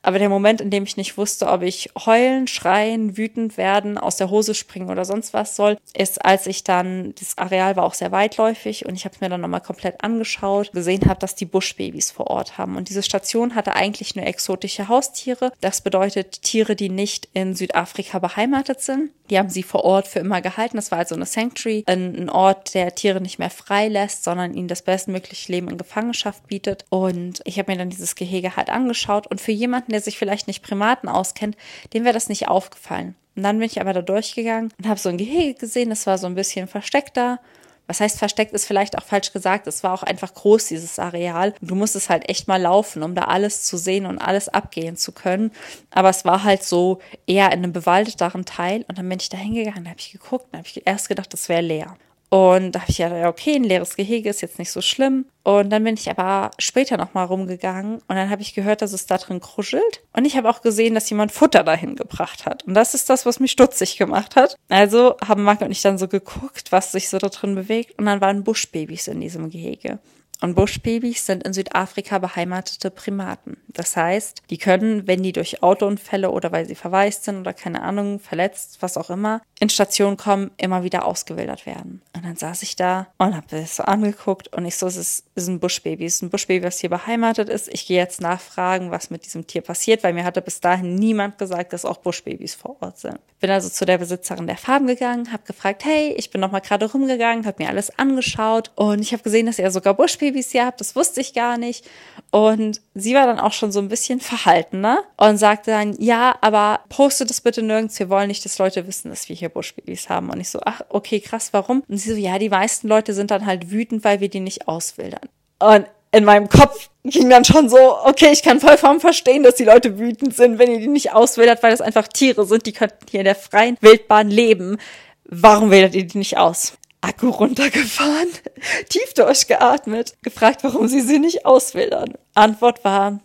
Aber der Moment, in dem ich nicht wusste, ob ich heulen, schreien, wütend werden, aus der Hose springen oder sonst was soll, ist, als ich dann, das Areal war auch sehr weitläufig und ich habe es mir dann nochmal komplett angeschaut, gesehen habe, dass die Buschbabys vor Ort haben. Und diese Station hatte eigentlich nur exotische Haustiere. Das bedeutet Tiere, die nicht in Südafrika beheimatet sind. Die haben sie vor Ort für immer gehalten. Das war also eine Sanctuary, ein, Ort, der Tiere nicht mehr frei lässt, sondern ihnen das bestmögliche Leben in Gefangenschaft bietet. Und ich habe mir dann dieses Gehege halt angeschaut. Und für jemanden, der sich vielleicht nicht Primaten auskennt, dem wäre das nicht aufgefallen. Und dann bin ich aber da durchgegangen und habe so ein Gehege gesehen, das war so ein bisschen versteckter. was heißt versteckt, ist vielleicht auch falsch gesagt. Es war auch einfach groß, dieses Areal. Und du musstest halt echt mal laufen, um da alles zu sehen und alles abgehen zu können. Aber es war halt so eher in einem bewaldeteren Teil. Und dann bin ich da hingegangen, da habe ich geguckt, da habe ich erst gedacht, das wäre leer. Und da habe ich ja, okay, ein leeres Gehege ist jetzt nicht so schlimm. Und dann bin ich aber später nochmal rumgegangen und dann habe ich gehört, dass es da drin kruschelt. Und ich habe auch gesehen, dass jemand Futter dahin gebracht hat. Und das ist das, was mich stutzig gemacht hat. Also haben Marc und ich dann so geguckt, was sich so da drin bewegt. Und dann waren Buschbabys in diesem Gehege. Und Buschbabys sind in Südafrika beheimatete Primaten. Das heißt, die können, wenn die durch Autounfälle oder weil sie verwaist sind oder keine Ahnung, verletzt, was auch immer, in Station kommen, immer wieder ausgewildert werden. Und dann saß ich da und habe es so angeguckt und ich so, es ist, ist ein Buschbaby, es ist ein Buschbaby, was hier beheimatet ist. Ich gehe jetzt nachfragen, was mit diesem Tier passiert, weil mir hatte bis dahin niemand gesagt, dass auch Buschbabys vor Ort sind. Bin also zu der Besitzerin der Farm gegangen, habe gefragt, hey, ich bin noch mal gerade rumgegangen, habe mir alles angeschaut und ich habe gesehen, dass ihr sogar Buschbabys hier habt. Das wusste ich gar nicht. Und sie war dann auch schon so ein bisschen verhaltener und sagte dann, ja, aber postet es bitte nirgends. Wir wollen nicht, dass Leute wissen, dass wir hier Buschbabys haben. Und ich so, ach, okay, krass, warum? Und sie so, ja, die meisten Leute sind dann halt wütend, weil wir die nicht auswildern. Und in meinem Kopf ging dann schon so, okay, ich kann vollkommen verstehen, dass die Leute wütend sind, wenn ihr die nicht auswildert, weil das einfach Tiere sind, die könnten hier in der freien Wildbahn leben. Warum wählt ihr die nicht aus? Akku runtergefahren, tief durchgeatmet, gefragt, warum sie sie nicht auswildern. Antwort war,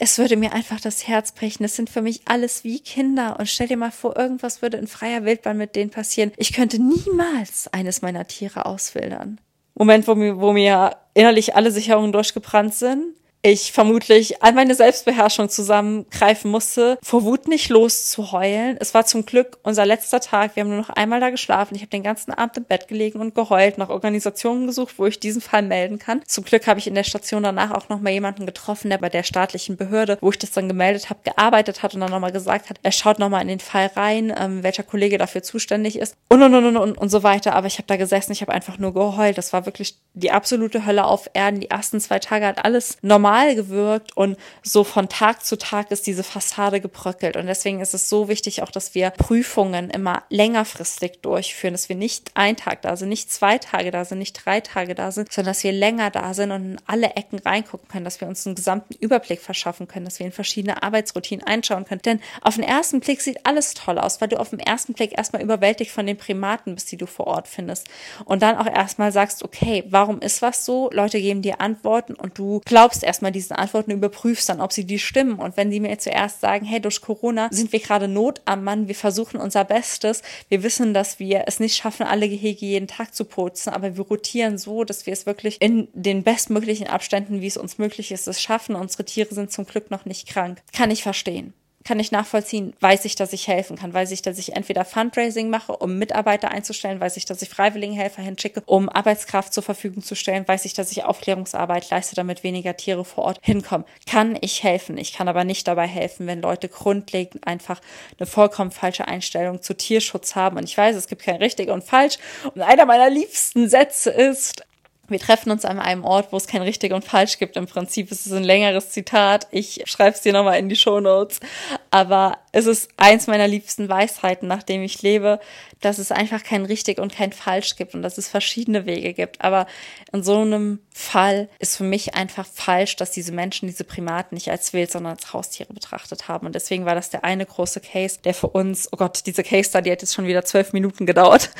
es würde mir einfach das Herz brechen. Es sind für mich alles wie Kinder. Und stell dir mal vor, irgendwas würde in freier Wildbahn mit denen passieren. Ich könnte niemals eines meiner Tiere auswildern. Moment, wo mir, wo mir innerlich alle Sicherungen durchgebrannt sind ich vermutlich all meine Selbstbeherrschung zusammengreifen musste, vor Wut nicht loszuheulen. Es war zum Glück unser letzter Tag. Wir haben nur noch einmal da geschlafen. Ich habe den ganzen Abend im Bett gelegen und geheult, nach Organisationen gesucht, wo ich diesen Fall melden kann. Zum Glück habe ich in der Station danach auch noch mal jemanden getroffen, der bei der staatlichen Behörde, wo ich das dann gemeldet habe, gearbeitet hat und dann nochmal gesagt hat, er schaut nochmal in den Fall rein, ähm, welcher Kollege dafür zuständig ist und und und und und, und so weiter. Aber ich habe da gesessen, ich habe einfach nur geheult. Das war wirklich die absolute Hölle auf Erden. Die ersten zwei Tage hat alles normal normal gewirkt und so von Tag zu Tag ist diese Fassade gebröckelt. Und deswegen ist es so wichtig auch, dass wir Prüfungen immer längerfristig durchführen, dass wir nicht ein Tag da sind, nicht zwei Tage da sind, nicht drei Tage da sind, sondern dass wir länger da sind und in alle Ecken reingucken können, dass wir uns einen gesamten Überblick verschaffen können, dass wir in verschiedene Arbeitsroutinen einschauen können. Denn auf den ersten Blick sieht alles toll aus, weil du auf den ersten Blick erstmal überwältigt von den Primaten bist, die du vor Ort findest. Und dann auch erstmal sagst, okay, warum ist was so? Leute geben dir Antworten und du glaubst erstmal, erstmal diese Antworten überprüfst dann, ob sie die stimmen. Und wenn sie mir zuerst sagen, hey, durch Corona sind wir gerade Not am Mann, wir versuchen unser Bestes, wir wissen, dass wir es nicht schaffen, alle Gehege jeden Tag zu putzen, aber wir rotieren so, dass wir es wirklich in den bestmöglichen Abständen, wie es uns möglich ist, es schaffen. Unsere Tiere sind zum Glück noch nicht krank. Kann ich verstehen kann ich nachvollziehen, weiß ich, dass ich helfen kann, weiß ich, dass ich entweder Fundraising mache, um Mitarbeiter einzustellen, weiß ich, dass ich Freiwilligenhelfer hinschicke, um Arbeitskraft zur Verfügung zu stellen, weiß ich, dass ich Aufklärungsarbeit leiste, damit weniger Tiere vor Ort hinkommen. Kann ich helfen. Ich kann aber nicht dabei helfen, wenn Leute grundlegend einfach eine vollkommen falsche Einstellung zu Tierschutz haben. Und ich weiß, es gibt kein richtig und falsch. Und einer meiner liebsten Sätze ist, wir treffen uns an einem Ort, wo es kein richtig und falsch gibt. Im Prinzip ist es ein längeres Zitat. Ich schreibe es dir nochmal in die Show Notes. Aber es ist eins meiner liebsten Weisheiten, nach dem ich lebe, dass es einfach kein richtig und kein falsch gibt und dass es verschiedene Wege gibt. Aber in so einem Fall ist für mich einfach falsch, dass diese Menschen diese Primaten nicht als wild, sondern als Haustiere betrachtet haben. Und deswegen war das der eine große Case, der für uns, oh Gott, diese Case Study hat jetzt schon wieder zwölf Minuten gedauert,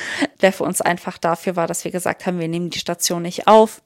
der für uns einfach dafür war, dass wir gesagt haben, wir nehmen die Station nicht auf.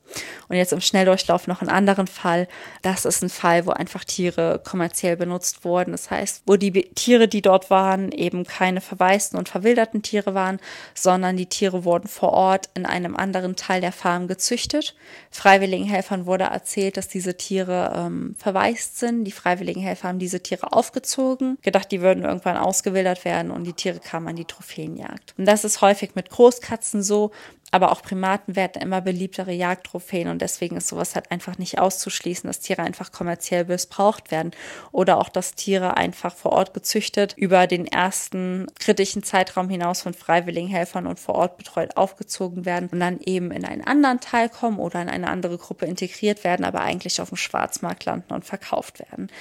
Und jetzt im Schnelldurchlauf noch einen anderen Fall. Das ist ein Fall, wo einfach Tiere kommerziell benutzt wurden. Das heißt, wo die Tiere, die dort waren, eben keine verwaisten und verwilderten Tiere waren, sondern die Tiere wurden vor Ort in einem anderen Teil der Farm gezüchtet. Freiwilligenhelfern wurde erzählt, dass diese Tiere ähm, verwaist sind. Die Freiwilligenhelfer haben diese Tiere aufgezogen, gedacht, die würden irgendwann ausgewildert werden und die Tiere kamen an die Trophäenjagd. Und das ist häufig mit Großkatzen so, aber auch Primaten werden immer beliebtere Jagdtrophäen und deswegen ist sowas halt einfach nicht auszuschließen, dass Tiere einfach kommerziell missbraucht werden oder auch, dass Tiere einfach vor Ort gezüchtet über den ersten kritischen Zeitraum hinaus von freiwilligen Helfern und vor Ort betreut aufgezogen werden und dann eben in einen anderen Teil kommen oder in eine andere Gruppe integriert werden, aber eigentlich auf dem Schwarzmarkt landen und verkauft werden.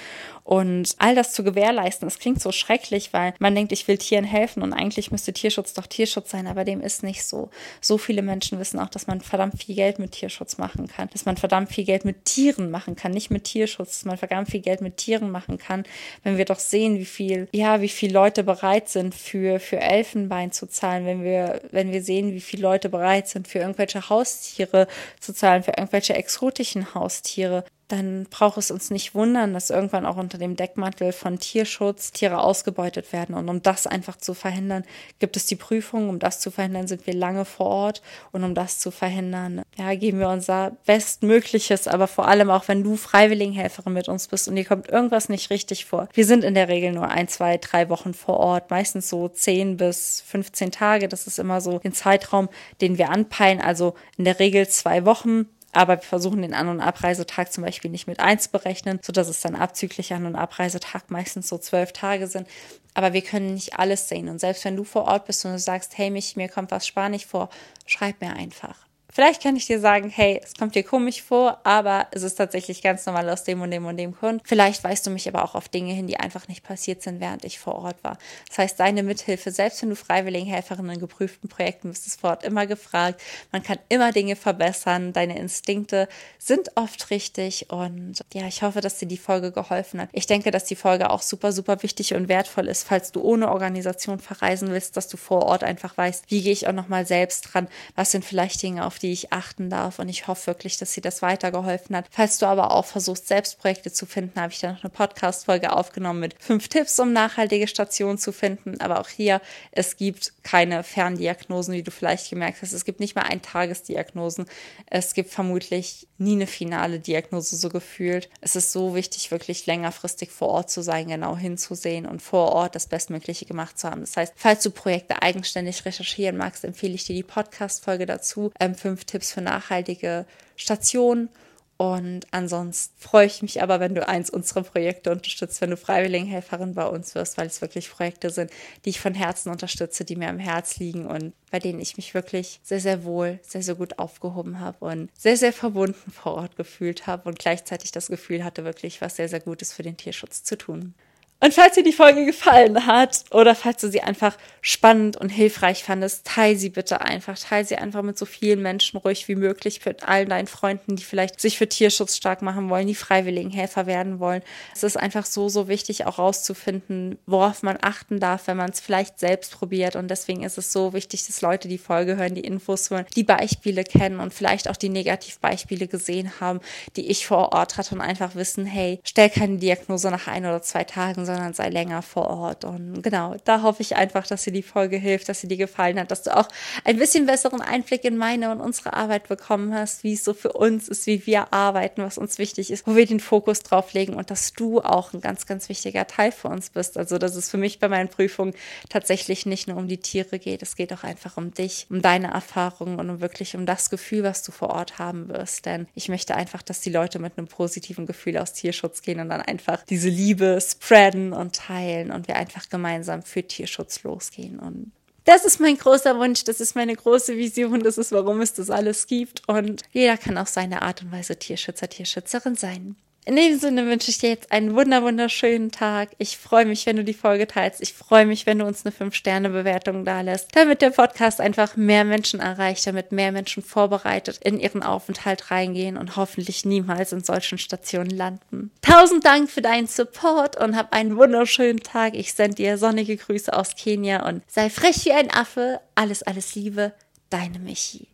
Und all das zu gewährleisten, das klingt so schrecklich, weil man denkt, ich will Tieren helfen und eigentlich müsste Tierschutz doch Tierschutz sein, aber dem ist nicht so. So viele Menschen wissen auch, dass man verdammt viel Geld mit Tierschutz machen kann, dass man verdammt viel Geld mit Tieren machen kann, nicht mit Tierschutz, dass man verdammt viel Geld mit Tieren machen kann, wenn wir doch sehen, wie viel, ja, wie viele Leute bereit sind für, für Elfenbein zu zahlen, wenn wir, wenn wir sehen, wie viele Leute bereit sind für irgendwelche Haustiere zu zahlen, für irgendwelche exotischen Haustiere dann braucht es uns nicht wundern, dass irgendwann auch unter dem Deckmantel von Tierschutz Tiere ausgebeutet werden. Und um das einfach zu verhindern, gibt es die Prüfung. Um das zu verhindern, sind wir lange vor Ort. Und um das zu verhindern, ja, geben wir unser Bestmögliches. Aber vor allem auch, wenn du Freiwilligenhelferin mit uns bist und dir kommt irgendwas nicht richtig vor. Wir sind in der Regel nur ein, zwei, drei Wochen vor Ort. Meistens so zehn bis 15 Tage. Das ist immer so den Zeitraum, den wir anpeilen. Also in der Regel zwei Wochen aber wir versuchen den An- und Abreisetag zum Beispiel nicht mit einzuberechnen, sodass es dann abzüglich An- und Abreisetag meistens so zwölf Tage sind. Aber wir können nicht alles sehen. Und selbst wenn du vor Ort bist und du sagst, hey, mich, mir kommt was Spanisch vor, schreib mir einfach. Vielleicht kann ich dir sagen, hey, es kommt dir komisch vor, aber es ist tatsächlich ganz normal aus dem und dem und dem Grund. Vielleicht weißt du mich aber auch auf Dinge hin, die einfach nicht passiert sind, während ich vor Ort war. Das heißt, deine Mithilfe, selbst wenn du Freiwilligenhelferin in geprüften Projekten bist, ist vor Ort immer gefragt. Man kann immer Dinge verbessern. Deine Instinkte sind oft richtig und ja, ich hoffe, dass dir die Folge geholfen hat. Ich denke, dass die Folge auch super, super wichtig und wertvoll ist, falls du ohne Organisation verreisen willst, dass du vor Ort einfach weißt, wie gehe ich auch nochmal selbst dran, was sind vielleicht Dinge, auf die die ich achten darf. Und ich hoffe wirklich, dass sie das weitergeholfen hat. Falls du aber auch versuchst, selbst Projekte zu finden, habe ich da noch eine Podcast-Folge aufgenommen mit fünf Tipps, um nachhaltige Stationen zu finden. Aber auch hier, es gibt keine Ferndiagnosen, wie du vielleicht gemerkt hast. Es gibt nicht mal ein Tagesdiagnosen. Es gibt vermutlich nie eine finale Diagnose so gefühlt. Es ist so wichtig, wirklich längerfristig vor Ort zu sein, genau hinzusehen und vor Ort das Bestmögliche gemacht zu haben. Das heißt, falls du Projekte eigenständig recherchieren magst, empfehle ich dir die Podcast-Folge dazu. Ähm, fünf Tipps für nachhaltige Stationen. Und ansonsten freue ich mich aber, wenn du eins unserer Projekte unterstützt, wenn du Freiwilligenhelferin bei uns wirst, weil es wirklich Projekte sind, die ich von Herzen unterstütze, die mir am Herz liegen und bei denen ich mich wirklich sehr, sehr wohl, sehr, sehr gut aufgehoben habe und sehr, sehr verbunden vor Ort gefühlt habe und gleichzeitig das Gefühl hatte, wirklich was sehr, sehr Gutes für den Tierschutz zu tun. Und falls dir die Folge gefallen hat oder falls du sie einfach spannend und hilfreich fandest, teile sie bitte einfach. Teile sie einfach mit so vielen Menschen ruhig wie möglich, mit allen deinen Freunden, die vielleicht sich für Tierschutz stark machen wollen, die freiwilligen Helfer werden wollen. Es ist einfach so, so wichtig, auch rauszufinden, worauf man achten darf, wenn man es vielleicht selbst probiert. Und deswegen ist es so wichtig, dass Leute die Folge hören, die Infos hören, die Beispiele kennen und vielleicht auch die Negativbeispiele gesehen haben, die ich vor Ort hatte und einfach wissen, hey, stell keine Diagnose nach ein oder zwei Tagen, sondern sei länger vor Ort. Und genau, da hoffe ich einfach, dass dir die Folge hilft, dass sie dir gefallen hat, dass du auch ein bisschen besseren Einblick in meine und unsere Arbeit bekommen hast, wie es so für uns ist, wie wir arbeiten, was uns wichtig ist, wo wir den Fokus drauf legen und dass du auch ein ganz, ganz wichtiger Teil für uns bist. Also, dass es für mich bei meinen Prüfungen tatsächlich nicht nur um die Tiere geht, es geht auch einfach um dich, um deine Erfahrungen und um wirklich um das Gefühl, was du vor Ort haben wirst. Denn ich möchte einfach, dass die Leute mit einem positiven Gefühl aus Tierschutz gehen und dann einfach diese Liebe spreaden und teilen und wir einfach gemeinsam für Tierschutz losgehen. Und das ist mein großer Wunsch, das ist meine große Vision, das ist, warum es das alles gibt. Und jeder kann auf seine Art und Weise Tierschützer, Tierschützerin sein. In dem Sinne wünsche ich dir jetzt einen wunder wunderschönen Tag. Ich freue mich, wenn du die Folge teilst. Ich freue mich, wenn du uns eine 5-Sterne-Bewertung da lässt, damit der Podcast einfach mehr Menschen erreicht, damit mehr Menschen vorbereitet in ihren Aufenthalt reingehen und hoffentlich niemals in solchen Stationen landen. Tausend Dank für deinen Support und hab einen wunderschönen Tag. Ich sende dir sonnige Grüße aus Kenia und sei frech wie ein Affe. Alles, alles Liebe. Deine Michi.